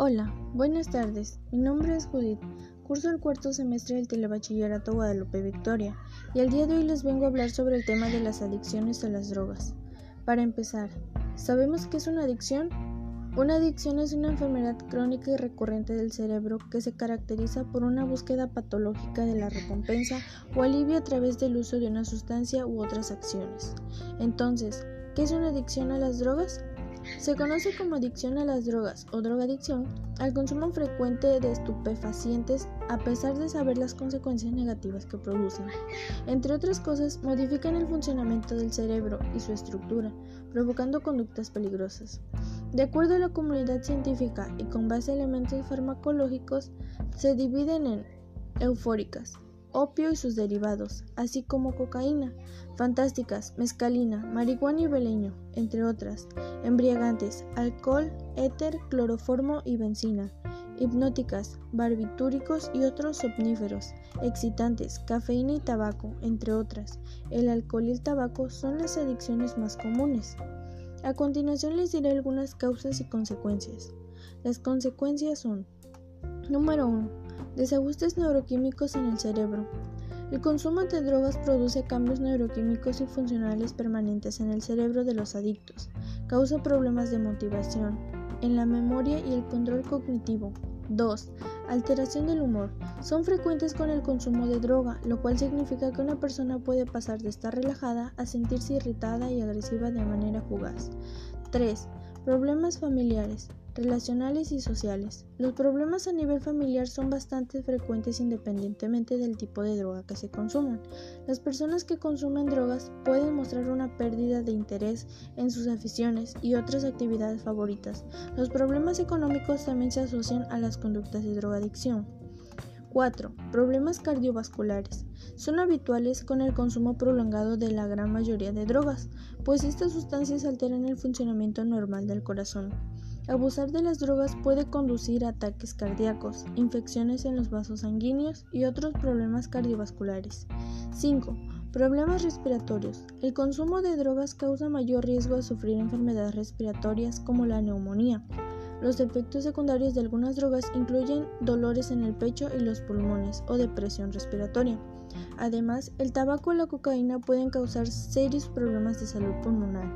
Hola, buenas tardes. Mi nombre es Judith. Curso el cuarto semestre del Telebachillerato Guadalupe Victoria y el día de hoy les vengo a hablar sobre el tema de las adicciones a las drogas. Para empezar, ¿sabemos qué es una adicción? Una adicción es una enfermedad crónica y recurrente del cerebro que se caracteriza por una búsqueda patológica de la recompensa o alivio a través del uso de una sustancia u otras acciones. Entonces, ¿qué es una adicción a las drogas? Se conoce como adicción a las drogas o drogadicción al consumo frecuente de estupefacientes a pesar de saber las consecuencias negativas que producen. Entre otras cosas, modifican el funcionamiento del cerebro y su estructura, provocando conductas peligrosas. De acuerdo a la comunidad científica y con base a elementos farmacológicos, se dividen en eufóricas, opio y sus derivados, así como cocaína, fantásticas, mescalina, marihuana y beleño, entre otras, embriagantes, alcohol, éter, cloroformo y benzina, hipnóticas, barbitúricos y otros somníferos, excitantes, cafeína y tabaco, entre otras. El alcohol y el tabaco son las adicciones más comunes. A continuación les diré algunas causas y consecuencias. Las consecuencias son Número 1 Desajustes neuroquímicos en el cerebro. El consumo de drogas produce cambios neuroquímicos y funcionales permanentes en el cerebro de los adictos. Causa problemas de motivación, en la memoria y el control cognitivo. 2. Alteración del humor. Son frecuentes con el consumo de droga, lo cual significa que una persona puede pasar de estar relajada a sentirse irritada y agresiva de manera fugaz. 3. Problemas familiares relacionales y sociales. Los problemas a nivel familiar son bastante frecuentes independientemente del tipo de droga que se consuman. Las personas que consumen drogas pueden mostrar una pérdida de interés en sus aficiones y otras actividades favoritas. Los problemas económicos también se asocian a las conductas de drogadicción. 4. Problemas cardiovasculares. Son habituales con el consumo prolongado de la gran mayoría de drogas, pues estas sustancias alteran el funcionamiento normal del corazón. Abusar de las drogas puede conducir a ataques cardíacos, infecciones en los vasos sanguíneos y otros problemas cardiovasculares. 5. Problemas respiratorios. El consumo de drogas causa mayor riesgo de sufrir enfermedades respiratorias como la neumonía. Los efectos secundarios de algunas drogas incluyen dolores en el pecho y los pulmones o depresión respiratoria. Además, el tabaco y la cocaína pueden causar serios problemas de salud pulmonar.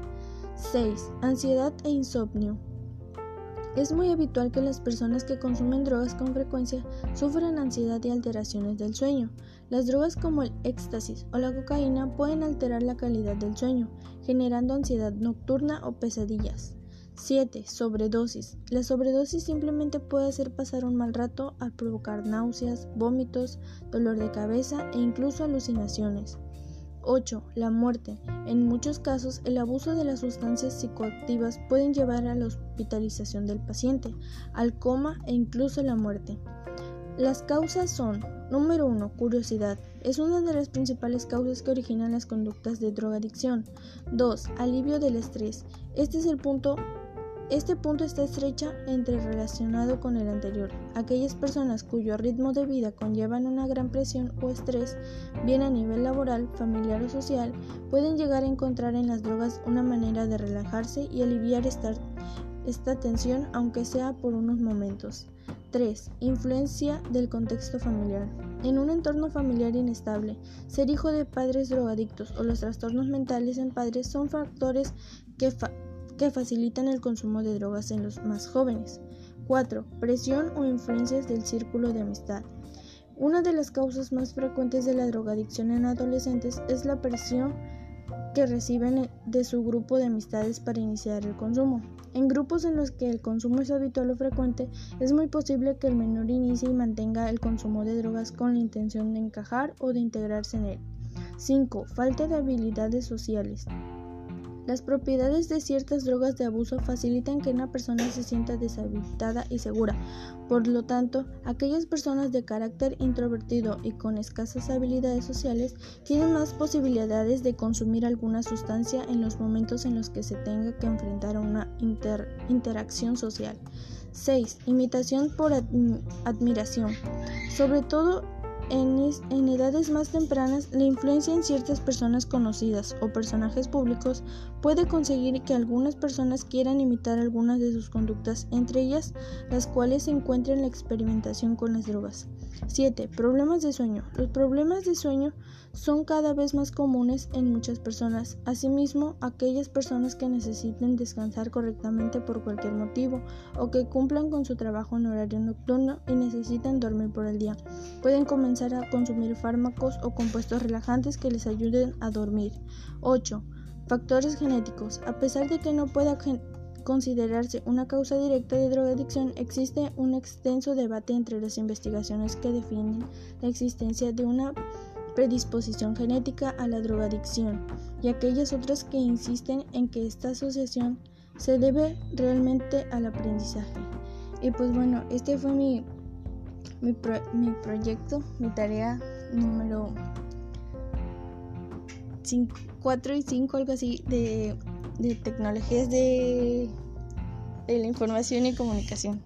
6. Ansiedad e insomnio. Es muy habitual que las personas que consumen drogas con frecuencia sufran ansiedad y alteraciones del sueño. Las drogas como el éxtasis o la cocaína pueden alterar la calidad del sueño, generando ansiedad nocturna o pesadillas. 7. Sobredosis. La sobredosis simplemente puede hacer pasar un mal rato al provocar náuseas, vómitos, dolor de cabeza e incluso alucinaciones. 8. La muerte. En muchos casos, el abuso de las sustancias psicoactivas pueden llevar a la hospitalización del paciente, al coma e incluso la muerte. Las causas son, número 1, curiosidad. Es una de las principales causas que originan las conductas de drogadicción. 2. Alivio del estrés. Este es el punto este punto está estrecha entre relacionado con el anterior. Aquellas personas cuyo ritmo de vida conllevan una gran presión o estrés, bien a nivel laboral, familiar o social, pueden llegar a encontrar en las drogas una manera de relajarse y aliviar esta, tensión, aunque sea por unos momentos. 3. Influencia del contexto familiar. En un entorno familiar inestable, ser hijo de padres drogadictos o los trastornos mentales en padres son factores que que facilitan el consumo de drogas en los más jóvenes. 4. Presión o influencias del círculo de amistad. Una de las causas más frecuentes de la drogadicción en adolescentes es la presión que reciben de su grupo de amistades para iniciar el consumo. En grupos en los que el consumo es habitual o frecuente, es muy posible que el menor inicie y mantenga el consumo de drogas con la intención de encajar o de integrarse en él. 5. Falta de habilidades sociales. Las propiedades de ciertas drogas de abuso facilitan que una persona se sienta deshabilitada y segura. Por lo tanto, aquellas personas de carácter introvertido y con escasas habilidades sociales tienen más posibilidades de consumir alguna sustancia en los momentos en los que se tenga que enfrentar a una interacción social. 6. Imitación por admiración. Sobre todo en, edades más tempranas, la influencia en ciertas personas conocidas o personajes públicos puede conseguir que algunas personas quieran imitar algunas de sus conductas, entre ellas las cuales se encuentran en la experimentación con las drogas. 7. Problemas de sueño. Los problemas de sueño son cada vez más comunes en muchas personas. Asimismo, aquellas personas que necesiten descansar correctamente por cualquier motivo o que cumplan con su trabajo en horario nocturno y necesitan dormir por el día, pueden comenzar a consumir fármacos o compuestos relajantes que les ayuden a dormir. 8. Factores genéticos. A pesar de que no pueda considerarse una causa directa de drogadicción, existe un extenso debate entre las investigaciones que definen la existencia de una predisposición genética a la drogadicción y aquellas otras que insisten en que esta asociación se debe realmente al aprendizaje. Y pues bueno, este fue mi, mi, proyecto, mi tarea número 4 y 5, algo así, de de tecnologías de, de la información y comunicación.